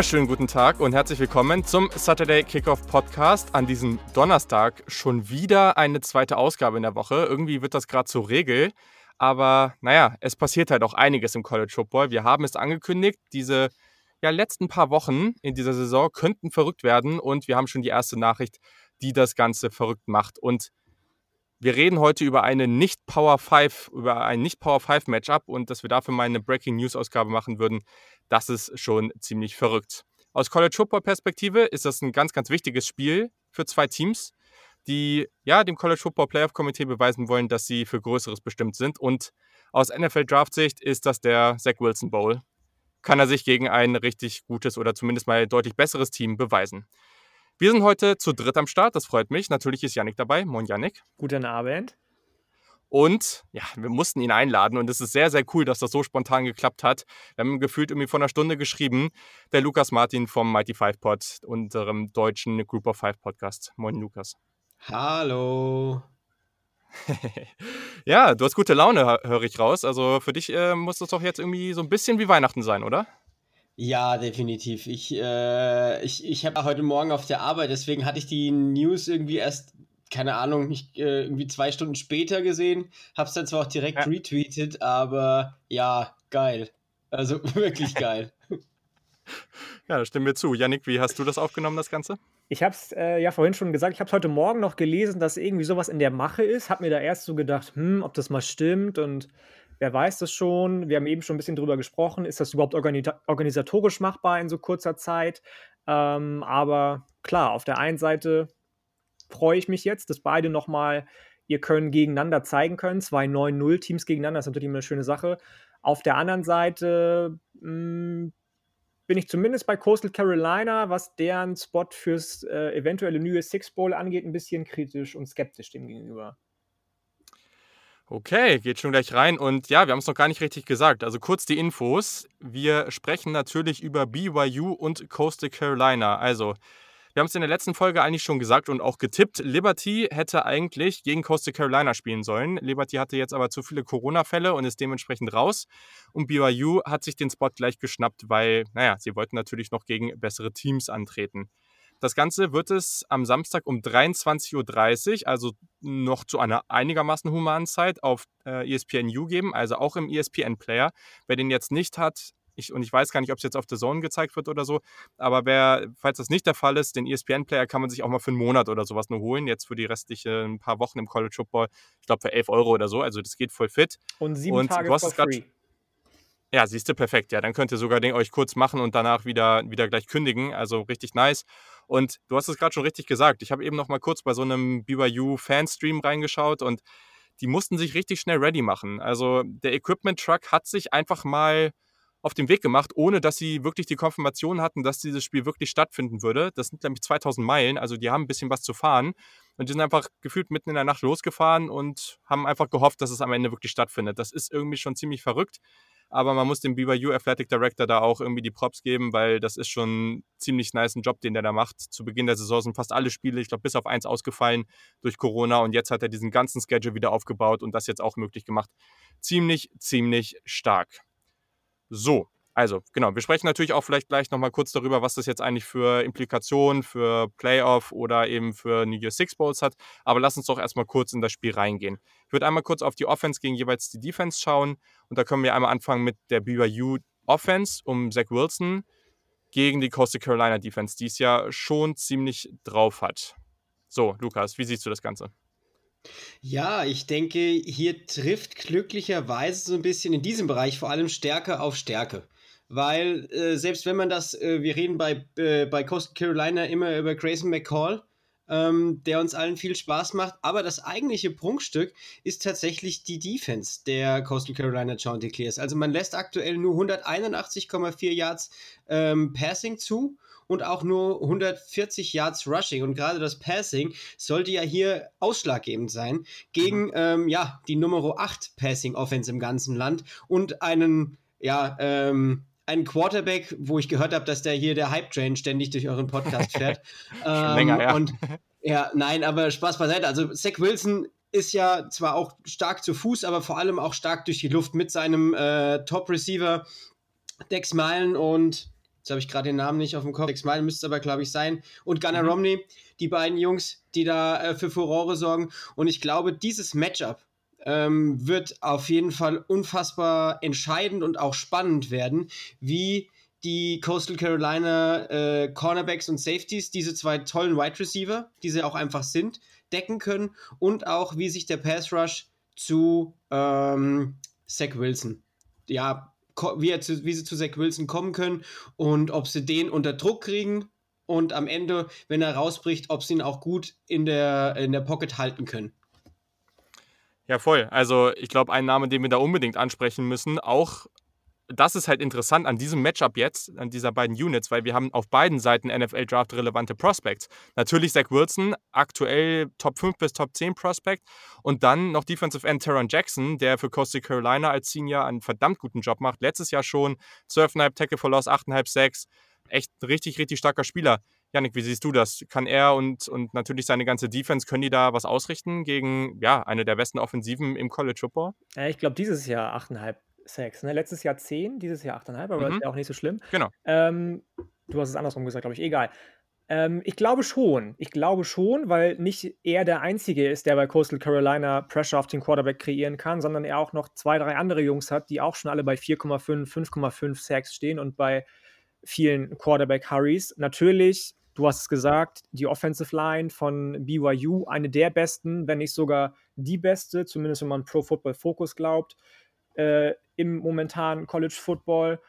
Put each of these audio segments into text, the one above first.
Wunderschönen guten Tag und herzlich willkommen zum Saturday Kickoff Podcast an diesem Donnerstag. Schon wieder eine zweite Ausgabe in der Woche. Irgendwie wird das gerade zur Regel. Aber naja, es passiert halt auch einiges im College Football. Wir haben es angekündigt, diese ja, letzten paar Wochen in dieser Saison könnten verrückt werden und wir haben schon die erste Nachricht, die das Ganze verrückt macht. Und wir reden heute über eine nicht Power 5, über ein nicht Power 5 Matchup und dass wir dafür mal eine Breaking News Ausgabe machen würden, das ist schon ziemlich verrückt. Aus College Football Perspektive ist das ein ganz, ganz wichtiges Spiel für zwei Teams, die ja dem College Football Playoff Komitee beweisen wollen, dass sie für Größeres bestimmt sind. Und aus NFL Draft Sicht ist das der Zach Wilson Bowl. Kann er sich gegen ein richtig gutes oder zumindest mal deutlich besseres Team beweisen. Wir sind heute zu dritt am Start, das freut mich. Natürlich ist Yannick dabei. Moin Yannick. Guten Abend. Und ja, wir mussten ihn einladen und es ist sehr, sehr cool, dass das so spontan geklappt hat. Wir haben gefühlt irgendwie vor einer Stunde geschrieben. Der Lukas Martin vom Mighty Five Pod, unserem deutschen Group of Five Podcast. Moin Lukas. Hallo. ja, du hast gute Laune, höre ich raus. Also für dich äh, muss das doch jetzt irgendwie so ein bisschen wie Weihnachten sein, oder? Ja, definitiv. Ich, äh, ich, ich habe heute Morgen auf der Arbeit, deswegen hatte ich die News irgendwie erst, keine Ahnung, nicht, äh, irgendwie zwei Stunden später gesehen. Hab's dann zwar auch direkt ja. retweetet, aber ja, geil. Also wirklich geil. ja, da stimmen wir zu. Yannick, wie hast du das aufgenommen, das Ganze? Ich habe es äh, ja vorhin schon gesagt, ich habe es heute Morgen noch gelesen, dass irgendwie sowas in der Mache ist. Hab mir da erst so gedacht, hm, ob das mal stimmt und Wer weiß das schon? Wir haben eben schon ein bisschen drüber gesprochen. Ist das überhaupt organisatorisch machbar in so kurzer Zeit? Ähm, aber klar, auf der einen Seite freue ich mich jetzt, dass beide nochmal ihr Können gegeneinander zeigen können. Zwei 9-0-Teams gegeneinander, das ist natürlich immer eine schöne Sache. Auf der anderen Seite mh, hm, bin ich zumindest bei Coastal Carolina, was deren Spot fürs äh, eventuelle New Six Bowl angeht, ein bisschen kritisch und skeptisch dem gegenüber. Okay, geht schon gleich rein. Und ja, wir haben es noch gar nicht richtig gesagt. Also kurz die Infos. Wir sprechen natürlich über BYU und Coastal Carolina. Also, wir haben es in der letzten Folge eigentlich schon gesagt und auch getippt. Liberty hätte eigentlich gegen Coastal Carolina spielen sollen. Liberty hatte jetzt aber zu viele Corona-Fälle und ist dementsprechend raus. Und BYU hat sich den Spot gleich geschnappt, weil, naja, sie wollten natürlich noch gegen bessere Teams antreten. Das Ganze wird es am Samstag um 23.30 Uhr, also noch zu einer einigermaßen humanen Zeit, auf äh, ESPNU geben, also auch im ESPN-Player. Wer den jetzt nicht hat, ich, und ich weiß gar nicht, ob es jetzt auf The Zone gezeigt wird oder so, aber wer, falls das nicht der Fall ist, den ESPN-Player kann man sich auch mal für einen Monat oder sowas nur holen, jetzt für die restlichen paar Wochen im College Football, ich glaube für 11 Euro oder so, also das geht voll fit. Und sieben und Tage for free. Ja, siehst du, perfekt. Ja, dann könnt ihr sogar den euch kurz machen und danach wieder, wieder gleich kündigen. Also richtig nice. Und du hast es gerade schon richtig gesagt. Ich habe eben noch mal kurz bei so einem BYU-Fanstream reingeschaut und die mussten sich richtig schnell ready machen. Also der Equipment-Truck hat sich einfach mal auf den Weg gemacht, ohne dass sie wirklich die Konfirmation hatten, dass dieses Spiel wirklich stattfinden würde. Das sind nämlich 2000 Meilen, also die haben ein bisschen was zu fahren. Und die sind einfach gefühlt mitten in der Nacht losgefahren und haben einfach gehofft, dass es am Ende wirklich stattfindet. Das ist irgendwie schon ziemlich verrückt aber man muss dem BYU Athletic Director da auch irgendwie die Props geben, weil das ist schon ein ziemlich nice Job, den der da macht. Zu Beginn der Saison sind fast alle Spiele, ich glaube, bis auf eins ausgefallen durch Corona und jetzt hat er diesen ganzen Schedule wieder aufgebaut und das jetzt auch möglich gemacht. Ziemlich, ziemlich stark. So, also, genau, wir sprechen natürlich auch vielleicht gleich nochmal kurz darüber, was das jetzt eigentlich für Implikationen für Playoff oder eben für New Year Six Bowls hat. Aber lass uns doch erstmal kurz in das Spiel reingehen. Ich würde einmal kurz auf die Offense gegen jeweils die Defense schauen. Und da können wir einmal anfangen mit der BYU Offense um Zach Wilson gegen die Coastal Carolina Defense, die es ja schon ziemlich drauf hat. So, Lukas, wie siehst du das Ganze? Ja, ich denke, hier trifft glücklicherweise so ein bisschen in diesem Bereich vor allem Stärke auf Stärke weil äh, selbst wenn man das, äh, wir reden bei, äh, bei Coastal Carolina immer über Grayson McCall, ähm, der uns allen viel Spaß macht, aber das eigentliche Prunkstück ist tatsächlich die Defense der Coastal Carolina Chanticleers. Also man lässt aktuell nur 181,4 Yards ähm, Passing zu und auch nur 140 Yards Rushing. Und gerade das Passing sollte ja hier ausschlaggebend sein gegen mhm. ähm, ja, die Nummer 8 Passing Offense im ganzen Land und einen ja, ähm, einen Quarterback, wo ich gehört habe, dass der hier der Hype-Train ständig durch euren Podcast fährt. ähm, länger, ja. Und ja, nein, aber Spaß beiseite. Also Zach Wilson ist ja zwar auch stark zu Fuß, aber vor allem auch stark durch die Luft mit seinem äh, Top-Receiver Dex Meilen und Jetzt habe ich gerade den Namen nicht auf dem Kopf. Sechs Mal müsste es aber, glaube ich, sein. Und Gunnar mhm. Romney, die beiden Jungs, die da äh, für Furore sorgen. Und ich glaube, dieses Matchup ähm, wird auf jeden Fall unfassbar entscheidend und auch spannend werden, wie die Coastal Carolina äh, Cornerbacks und Safeties, diese zwei tollen Wide Receiver, die sie auch einfach sind, decken können und auch wie sich der Pass Rush zu ähm, Zach Wilson, ja, wie, er zu, wie sie zu Zach Wilson kommen können und ob sie den unter Druck kriegen und am Ende, wenn er rausbricht, ob sie ihn auch gut in der, in der Pocket halten können. Ja, voll. Also ich glaube, ein Name, den wir da unbedingt ansprechen müssen, auch das ist halt interessant an diesem Matchup jetzt, an dieser beiden Units, weil wir haben auf beiden Seiten NFL-Draft relevante Prospects. Natürlich Zach Wilson, aktuell Top 5 bis Top 10 Prospect und dann noch Defensive End Teron Jackson, der für Coastal Carolina als Senior einen verdammt guten Job macht. Letztes Jahr schon 12,5 Tackle for Loss, 8,5 6. Echt ein richtig, richtig starker Spieler. Janik, wie siehst du das? Kann er und, und natürlich seine ganze Defense, können die da was ausrichten gegen ja, eine der besten Offensiven im College Football? Ja, ich glaube, dieses Jahr 8,5 Sex. Ne? Letztes Jahr 10, dieses Jahr 8,5, aber mhm. ist ja auch nicht so schlimm. Genau. Ähm, du hast es andersrum gesagt, glaube ich. Egal. Ähm, ich glaube schon. Ich glaube schon, weil nicht er der Einzige ist, der bei Coastal Carolina Pressure auf den Quarterback kreieren kann, sondern er auch noch zwei, drei andere Jungs hat, die auch schon alle bei 4,5, 5,5 Sacks stehen und bei vielen Quarterback-Hurries. Natürlich, du hast es gesagt, die Offensive Line von BYU, eine der besten, wenn nicht sogar die beste, zumindest wenn man Pro Football Focus glaubt äh, im momentanen College Football.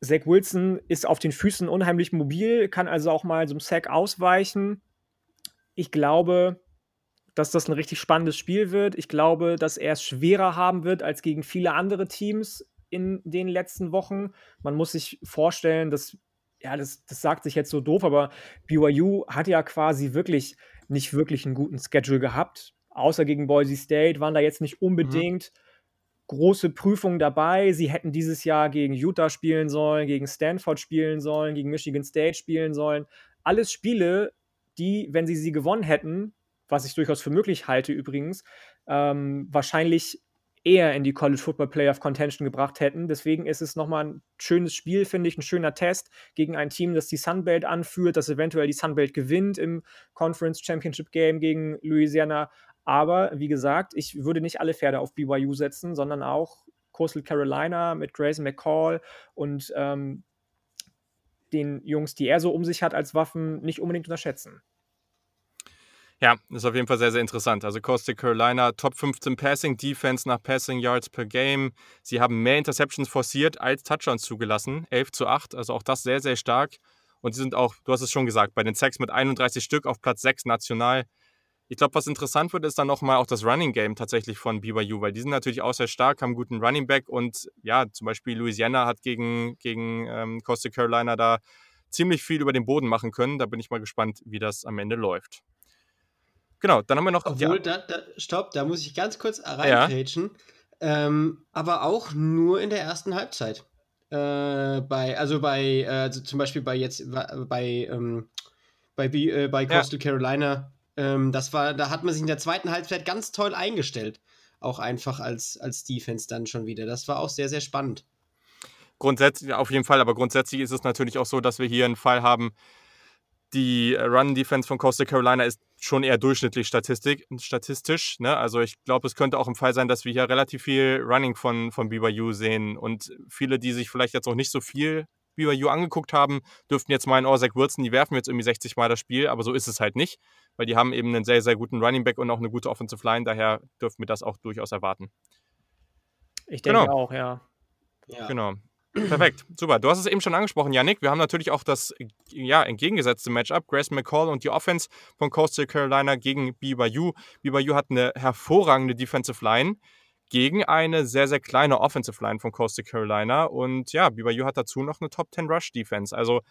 Zach Wilson ist auf den Füßen unheimlich mobil, kann also auch mal so einem Sack ausweichen. Ich glaube, dass das ein richtig spannendes Spiel wird. Ich glaube, dass er es schwerer haben wird als gegen viele andere Teams in den letzten Wochen. Man muss sich vorstellen, dass, ja, das, das sagt sich jetzt so doof, aber BYU hat ja quasi wirklich nicht wirklich einen guten Schedule gehabt. Außer gegen Boise State waren da jetzt nicht mhm. unbedingt mhm große Prüfung dabei. Sie hätten dieses Jahr gegen Utah spielen sollen, gegen Stanford spielen sollen, gegen Michigan State spielen sollen. Alles Spiele, die, wenn sie sie gewonnen hätten, was ich durchaus für möglich halte übrigens, ähm, wahrscheinlich eher in die College Football Playoff Contention gebracht hätten. Deswegen ist es nochmal ein schönes Spiel, finde ich, ein schöner Test gegen ein Team, das die Sunbelt anführt, das eventuell die Sunbelt gewinnt im Conference Championship Game gegen Louisiana. Aber wie gesagt, ich würde nicht alle Pferde auf BYU setzen, sondern auch Coastal Carolina mit Grayson McCall und ähm, den Jungs, die er so um sich hat als Waffen, nicht unbedingt unterschätzen. Ja, ist auf jeden Fall sehr, sehr interessant. Also Coastal Carolina, Top 15 Passing Defense nach Passing Yards per Game. Sie haben mehr Interceptions forciert als Touchdowns zugelassen, 11 zu 8. Also auch das sehr, sehr stark. Und sie sind auch, du hast es schon gesagt, bei den Sacks mit 31 Stück auf Platz 6 national. Ich glaube, was interessant wird, ist dann nochmal auch das Running Game tatsächlich von BYU, weil die sind natürlich auch sehr stark, haben einen guten Running Back und ja, zum Beispiel Louisiana hat gegen, gegen ähm, Coastal Carolina da ziemlich viel über den Boden machen können. Da bin ich mal gespannt, wie das am Ende läuft. Genau, dann haben wir noch. Obwohl, da, da, stopp, da muss ich ganz kurz reinpatchen. Ja. Ähm, aber auch nur in der ersten Halbzeit. Äh, bei, also bei, äh, also zum Beispiel bei jetzt bei, ähm, bei, äh, bei Coastal ja. Carolina ähm, das war, da hat man sich in der zweiten Halbzeit ganz toll eingestellt. Auch einfach als, als Defense dann schon wieder. Das war auch sehr, sehr spannend. Grundsätzlich, auf jeden Fall, aber grundsätzlich ist es natürlich auch so, dass wir hier einen Fall haben, die Run-Defense von Coastal Carolina ist schon eher durchschnittlich Statistik, statistisch. Ne? Also ich glaube, es könnte auch ein Fall sein, dass wir hier relativ viel Running von, von BYU sehen und viele, die sich vielleicht jetzt auch nicht so viel BYU angeguckt haben, dürften jetzt meinen, oh, Zach Wilson, die werfen jetzt irgendwie 60 Mal das Spiel, aber so ist es halt nicht, weil die haben eben einen sehr, sehr guten Running Back und auch eine gute Offensive Line, daher dürfen wir das auch durchaus erwarten. Ich denke genau. auch, ja. ja. Genau. Perfekt, super. Du hast es eben schon angesprochen, Yannick. Wir haben natürlich auch das ja, entgegengesetzte Matchup. Grace McCall und die Offense von Coastal Carolina gegen BYU. BYU hat eine hervorragende Defensive Line gegen eine sehr, sehr kleine Offensive Line von Coastal Carolina. Und ja, BYU hat dazu noch eine Top 10 Rush Defense. Also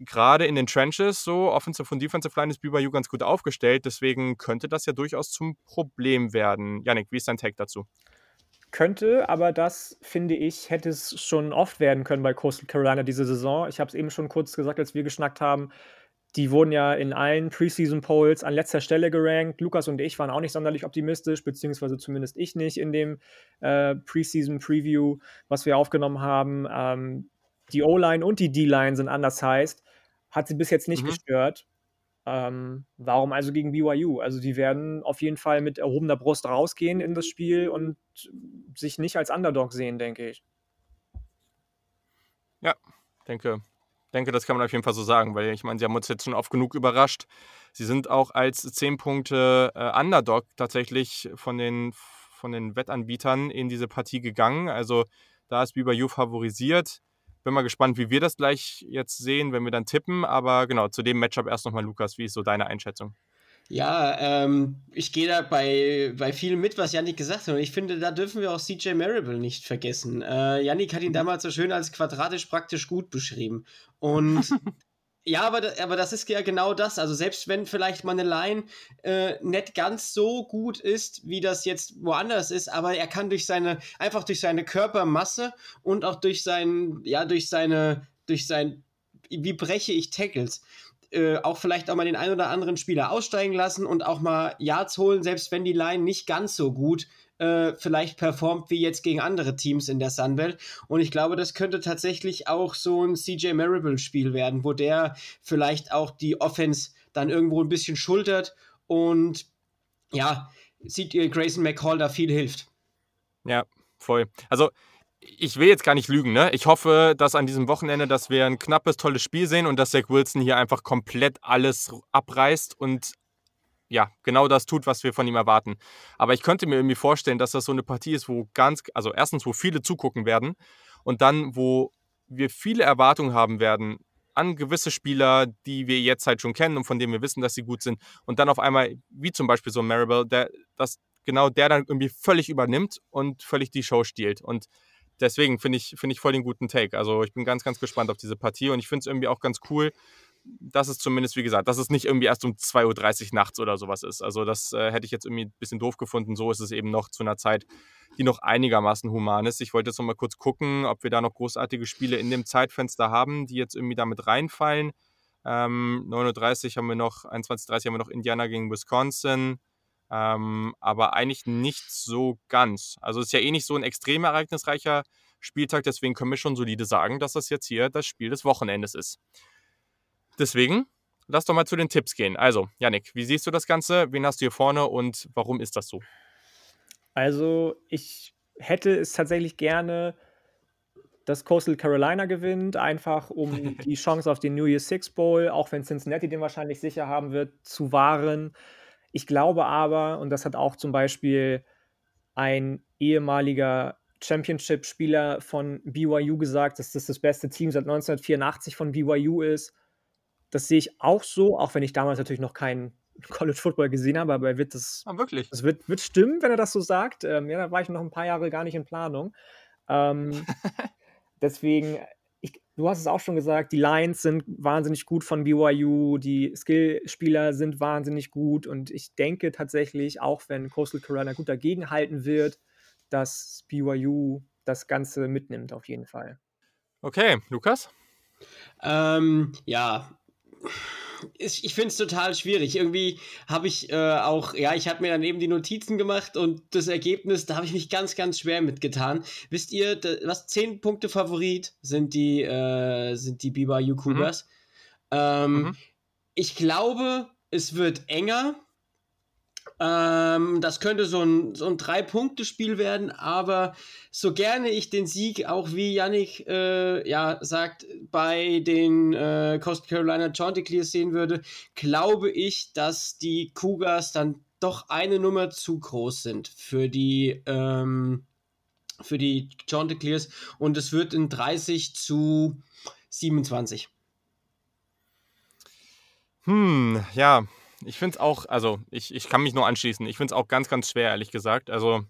gerade in den Trenches, so Offensive und Defensive Line ist BYU ganz gut aufgestellt. Deswegen könnte das ja durchaus zum Problem werden. Janik, wie ist dein Take dazu? Könnte, aber das finde ich, hätte es schon oft werden können bei Coastal Carolina diese Saison. Ich habe es eben schon kurz gesagt, als wir geschnackt haben. Die wurden ja in allen Preseason Polls an letzter Stelle gerankt. Lukas und ich waren auch nicht sonderlich optimistisch, beziehungsweise zumindest ich nicht in dem äh, Preseason Preview, was wir aufgenommen haben. Ähm, die O-Line und die D-Line sind anders heißt, hat sie bis jetzt nicht mhm. gestört. Ähm, warum also gegen BYU? Also die werden auf jeden Fall mit erhobener Brust rausgehen in das Spiel und sich nicht als Underdog sehen, denke ich. Ja, denke, denke, das kann man auf jeden Fall so sagen, weil ich meine, sie haben uns jetzt schon oft genug überrascht. Sie sind auch als 10 Punkte äh, Underdog tatsächlich von den, von den Wettanbietern in diese Partie gegangen. Also da ist BYU favorisiert. Bin mal gespannt, wie wir das gleich jetzt sehen, wenn wir dann tippen. Aber genau, zu dem Matchup erst nochmal, Lukas. Wie ist so deine Einschätzung? Ja, ähm, ich gehe da bei, bei vielen mit, was Yannick gesagt hat. Und ich finde, da dürfen wir auch CJ Marable nicht vergessen. Äh, Yannick hat ihn mhm. damals so schön als quadratisch praktisch gut beschrieben. Und Ja, aber, aber das ist ja genau das. Also selbst wenn vielleicht mal eine Line äh, nicht ganz so gut ist, wie das jetzt woanders ist, aber er kann durch seine, einfach durch seine Körpermasse und auch durch sein, ja, durch seine, durch sein, wie breche ich Tackles, äh, auch vielleicht auch mal den einen oder anderen Spieler aussteigen lassen und auch mal Yards holen, selbst wenn die Line nicht ganz so gut äh, vielleicht performt wie jetzt gegen andere Teams in der Sunbelt. Und ich glaube, das könnte tatsächlich auch so ein CJ Marable-Spiel werden, wo der vielleicht auch die Offense dann irgendwo ein bisschen schultert und ja, sieht ihr Grayson McCall da viel hilft. Ja, voll. Also ich will jetzt gar nicht lügen, ne? Ich hoffe, dass an diesem Wochenende, dass wir ein knappes, tolles Spiel sehen und dass Zach Wilson hier einfach komplett alles abreißt und ja, genau das tut, was wir von ihm erwarten. Aber ich könnte mir irgendwie vorstellen, dass das so eine Partie ist, wo ganz, also erstens, wo viele zugucken werden und dann, wo wir viele Erwartungen haben werden an gewisse Spieler, die wir jetzt halt schon kennen und von denen wir wissen, dass sie gut sind. Und dann auf einmal, wie zum Beispiel so Maribel, der, dass genau der dann irgendwie völlig übernimmt und völlig die Show stiehlt. Und deswegen finde ich, find ich voll den guten Take. Also ich bin ganz, ganz gespannt auf diese Partie und ich finde es irgendwie auch ganz cool, dass es zumindest, wie gesagt, dass es nicht irgendwie erst um 2.30 Uhr nachts oder sowas ist. Also das äh, hätte ich jetzt irgendwie ein bisschen doof gefunden. So ist es eben noch zu einer Zeit, die noch einigermaßen human ist. Ich wollte jetzt noch mal kurz gucken, ob wir da noch großartige Spiele in dem Zeitfenster haben, die jetzt irgendwie damit reinfallen. Ähm, 9.30 Uhr haben wir noch, 21.30 Uhr haben wir noch Indiana gegen Wisconsin. Ähm, aber eigentlich nicht so ganz. Also es ist ja eh nicht so ein extrem ereignisreicher Spieltag, deswegen können wir schon solide sagen, dass das jetzt hier das Spiel des Wochenendes ist. Deswegen, lass doch mal zu den Tipps gehen. Also, Yannick, wie siehst du das Ganze? Wen hast du hier vorne und warum ist das so? Also, ich hätte es tatsächlich gerne, dass Coastal Carolina gewinnt, einfach um die Chance auf den New Year's Six Bowl, auch wenn Cincinnati den wahrscheinlich sicher haben wird, zu wahren. Ich glaube aber, und das hat auch zum Beispiel ein ehemaliger Championship-Spieler von BYU gesagt, dass das das beste Team seit 1984 von BYU ist. Das sehe ich auch so, auch wenn ich damals natürlich noch keinen College Football gesehen habe, aber er wird das. Ah, wirklich? Das wird, wird stimmen, wenn er das so sagt. Ähm, ja, da war ich noch ein paar Jahre gar nicht in Planung. Ähm, deswegen, ich, du hast es auch schon gesagt, die Lions sind wahnsinnig gut von BYU, die Skill-Spieler sind wahnsinnig gut und ich denke tatsächlich, auch wenn Coastal Carolina gut dagegenhalten wird, dass BYU das Ganze mitnimmt, auf jeden Fall. Okay, Lukas? Ähm, ja, ich finde es total schwierig. Irgendwie habe ich äh, auch, ja, ich habe mir dann eben die Notizen gemacht und das Ergebnis, da habe ich mich ganz, ganz schwer mitgetan. Wisst ihr, was 10 Punkte Favorit sind die, äh, sind die BYU Cougars? Mhm. Ähm, mhm. Ich glaube, es wird enger. Ähm, das könnte so ein, so ein Drei-Punkte-Spiel werden, aber so gerne ich den Sieg, auch wie Yannick äh, ja, sagt, bei den äh, Coast Carolina Chanticleers sehen würde, glaube ich, dass die Cougars dann doch eine Nummer zu groß sind für die, ähm, für die Chanticleers und es wird in 30 zu 27. Hm, ja, ich finde es auch, also ich, ich kann mich nur anschließen. Ich finde es auch ganz, ganz schwer, ehrlich gesagt. Also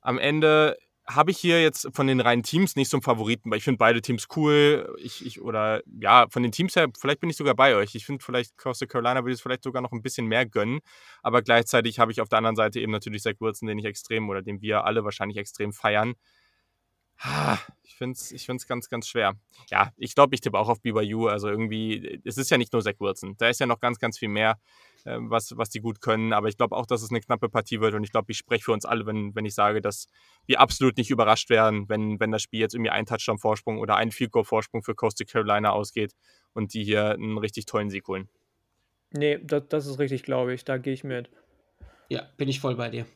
am Ende habe ich hier jetzt von den reinen Teams nicht so einen Favoriten, weil ich finde beide Teams cool. Ich, ich, oder ja, von den Teams her, vielleicht bin ich sogar bei euch. Ich finde vielleicht Costa Carolina würde es vielleicht sogar noch ein bisschen mehr gönnen. Aber gleichzeitig habe ich auf der anderen Seite eben natürlich Zach Wilson, den ich extrem oder den wir alle wahrscheinlich extrem feiern. Ich finde es ich find's ganz, ganz schwer. Ja, ich glaube, ich tippe auch auf BYU. Also irgendwie, es ist ja nicht nur Zach Wilson. Da ist ja noch ganz, ganz viel mehr, äh, was, was die gut können. Aber ich glaube auch, dass es eine knappe Partie wird. Und ich glaube, ich spreche für uns alle, wenn, wenn ich sage, dass wir absolut nicht überrascht werden, wenn, wenn das Spiel jetzt irgendwie ein Touchdown-Vorsprung oder ein Field Goal-Vorsprung für Coastal Carolina ausgeht und die hier einen richtig tollen Sieg holen. Nee, das, das ist richtig, glaube ich. Da gehe ich mit. Ja, bin ich voll bei dir.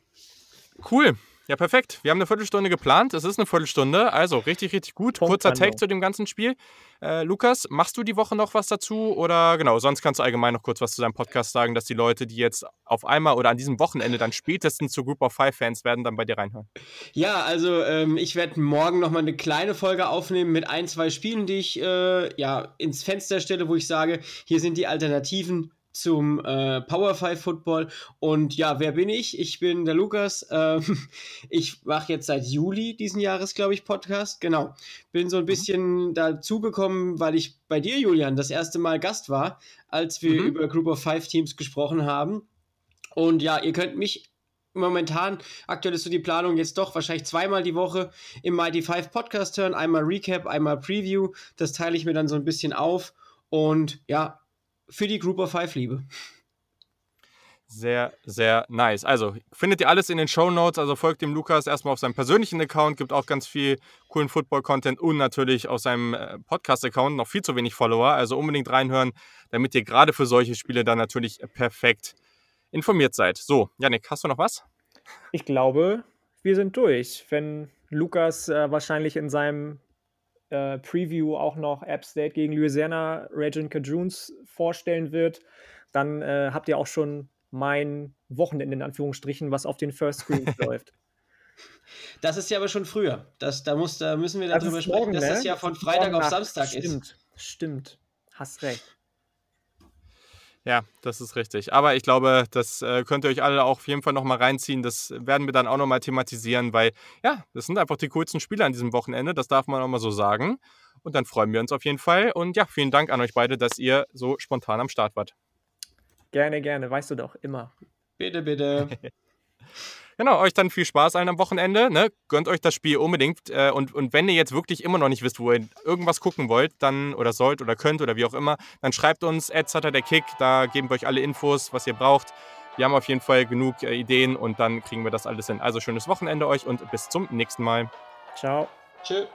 Cool. Ja, perfekt. Wir haben eine Viertelstunde geplant. Es ist eine Viertelstunde. Also richtig, richtig gut. Kurzer Take zu dem ganzen Spiel. Äh, Lukas, machst du die Woche noch was dazu? Oder genau, sonst kannst du allgemein noch kurz was zu deinem Podcast sagen, dass die Leute, die jetzt auf einmal oder an diesem Wochenende dann spätestens zu Group of Five Fans werden, dann bei dir reinhören. Ja, also ähm, ich werde morgen nochmal eine kleine Folge aufnehmen mit ein, zwei Spielen, die ich äh, ja ins Fenster stelle, wo ich sage, hier sind die Alternativen zum äh, Power 5 Football. Und ja, wer bin ich? Ich bin der Lukas. Ähm, ich mache jetzt seit Juli diesen Jahres, glaube ich, Podcast. Genau. Bin so ein mhm. bisschen mhm. dazugekommen, weil ich bei dir, Julian, das erste Mal Gast war, als wir mhm. über Group of Five Teams gesprochen haben. Und ja, ihr könnt mich momentan, aktuell ist so die Planung jetzt doch wahrscheinlich zweimal die Woche im Mighty Five Podcast hören. Einmal Recap, einmal Preview. Das teile ich mir dann so ein bisschen auf. Und ja, für die Group of Five liebe. Sehr, sehr nice. Also findet ihr alles in den Show Notes. Also folgt dem Lukas erstmal auf seinem persönlichen Account, gibt auch ganz viel coolen Football-Content und natürlich auf seinem äh, Podcast-Account noch viel zu wenig Follower. Also unbedingt reinhören, damit ihr gerade für solche Spiele dann natürlich perfekt informiert seid. So, Janik, hast du noch was? Ich glaube, wir sind durch. Wenn Lukas äh, wahrscheinlich in seinem äh, Preview auch noch App State gegen Louisiana Raging Cajuns vorstellen wird, dann äh, habt ihr auch schon mein Wochenende in Anführungsstrichen, was auf den First Screen läuft. Das ist ja aber schon früher. Das, da, muss, da müssen wir darüber sprechen, morgen, dass ne? das ja von Freitag auf Samstag stimmt, ist. Stimmt, stimmt. Hast recht. Ja, das ist richtig. Aber ich glaube, das äh, könnt ihr euch alle auch auf jeden Fall nochmal reinziehen. Das werden wir dann auch nochmal thematisieren, weil ja, das sind einfach die coolsten Spiele an diesem Wochenende. Das darf man auch mal so sagen. Und dann freuen wir uns auf jeden Fall. Und ja, vielen Dank an euch beide, dass ihr so spontan am Start wart. Gerne, gerne. Weißt du doch, immer. Bitte, bitte. Genau, euch dann viel Spaß allen am Wochenende. Ne? Gönnt euch das Spiel unbedingt. Äh, und, und wenn ihr jetzt wirklich immer noch nicht wisst, wo ihr irgendwas gucken wollt, dann oder sollt oder könnt oder wie auch immer, dann schreibt uns der Kick. Da geben wir euch alle Infos, was ihr braucht. Wir haben auf jeden Fall genug äh, Ideen und dann kriegen wir das alles hin. Also schönes Wochenende euch und bis zum nächsten Mal. Ciao. Tschüss.